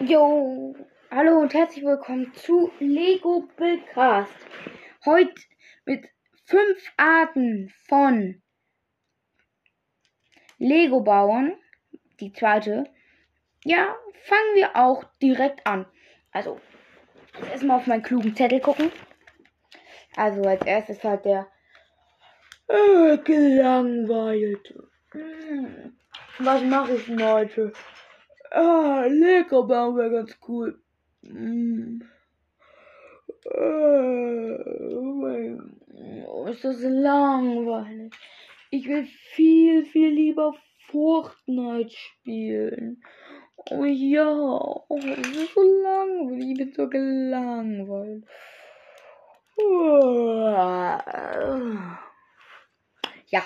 Jo, hallo und herzlich willkommen zu Lego Billcast. Heute mit fünf Arten von Lego bauen. Die zweite. Ja, fangen wir auch direkt an. Also, erstmal auf meinen klugen Zettel gucken. Also, als erstes halt der äh, gelangweilte. Hm, was mache ich denn heute? Ah, lecker bauen wäre ganz cool. Mm. Oh, ist das langweilig. Ich will viel, viel lieber Fortnite spielen. Oh ja, oh, das ist so langweilig. Ich bin so gelangweilt. Ja,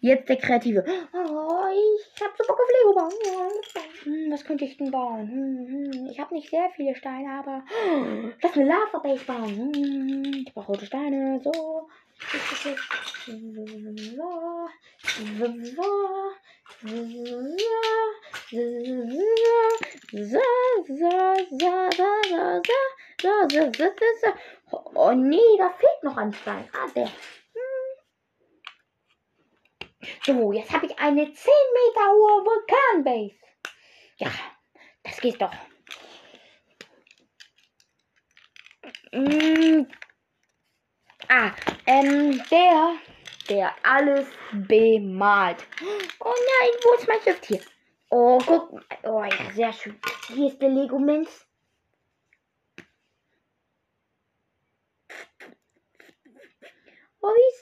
Jetzt der Kreative. Oh, ich habe so Bock auf Lego bauen. Hm, was könnte ich denn bauen? Hm, hm, ich habe nicht sehr viele Steine, aber lass eine Lava Base bauen. Hm, ich brauche rote Steine. So. So. Oh nee, da fehlt noch ein Stein. Ah, der. So, jetzt habe ich eine 10 Meter hohe Vulkanbase. Ja, das geht doch. Mm. Ah, ähm, der, der alles bemalt. Oh nein, wo ist mein Stift hier? Oh, guck mal. Oh ja, sehr schön. Hier ist der Lego-Minz. Oh, wie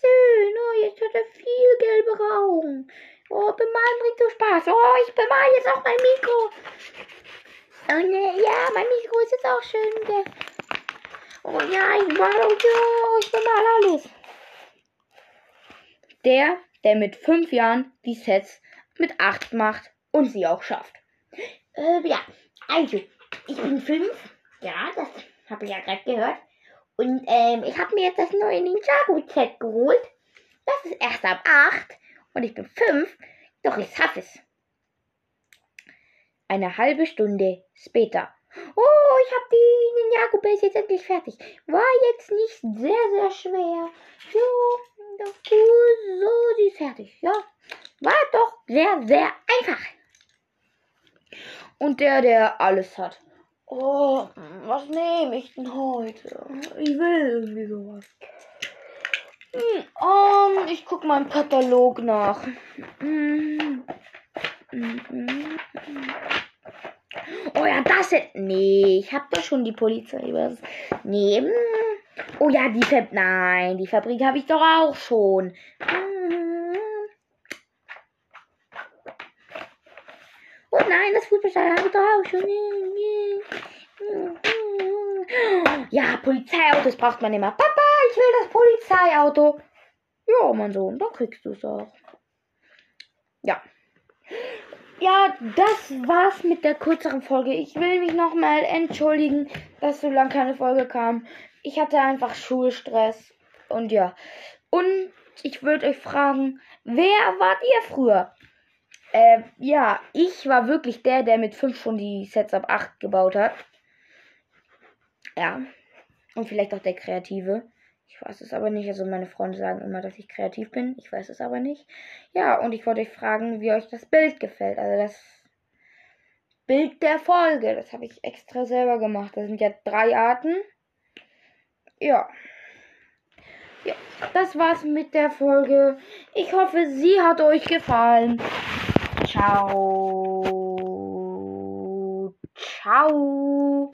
schön. Oh, jetzt hat er viel gelbe Augen. Oh, bemalen bringt so Spaß. Oh, ich bemal jetzt auch mein Mikro. Oh, ne, ja, mein Mikro ist jetzt auch schön. Der oh ja, ich mal, oh, ich bemal alles. Der, der mit fünf Jahren die Sets mit acht macht und sie auch schafft. Äh, ja, also, ich bin fünf. Ja, das habe ich ja gerade gehört. Und ähm, ich habe mir jetzt das neue Ninjago-Set geholt. Das ist erst ab 8 und ich bin 5. Doch ich schaffe es. Eine halbe Stunde später. Oh, ich habe die Ninjago Base jetzt endlich fertig. War jetzt nicht sehr, sehr schwer. Ja, doch so, sie ist fertig. Ja, war doch sehr, sehr einfach. Und der, der alles hat. Oh, was nehme ich denn heute? Ich will irgendwie sowas. Hm, um, ich guck mal im Katalog nach. Oh ja, das ist. Nee, ich hab doch schon die Polizei. Was? Nee. Oh ja, die Fabrik. Nein, die Fabrik habe ich doch auch schon. Oh nein, das Fußballstadion habe ich doch auch schon. Ja, Polizeiautos braucht man immer. Papa, ich will das Polizeiauto. Ja, mein Sohn, dann kriegst du es auch. Ja. Ja, das war's mit der kürzeren Folge. Ich will mich nochmal entschuldigen, dass so lange keine Folge kam. Ich hatte einfach Schulstress. Und ja. Und ich würde euch fragen, wer wart ihr früher? Äh, ja, ich war wirklich der, der mit 5 schon die Sets ab 8 gebaut hat. Ja. Und vielleicht auch der Kreative. Ich weiß es aber nicht. Also meine Freunde sagen immer, dass ich kreativ bin. Ich weiß es aber nicht. Ja, und ich wollte euch fragen, wie euch das Bild gefällt. Also das Bild der Folge. Das habe ich extra selber gemacht. Das sind ja drei Arten. Ja. Ja, das war's mit der Folge. Ich hoffe, sie hat euch gefallen. Ciao. Ciao.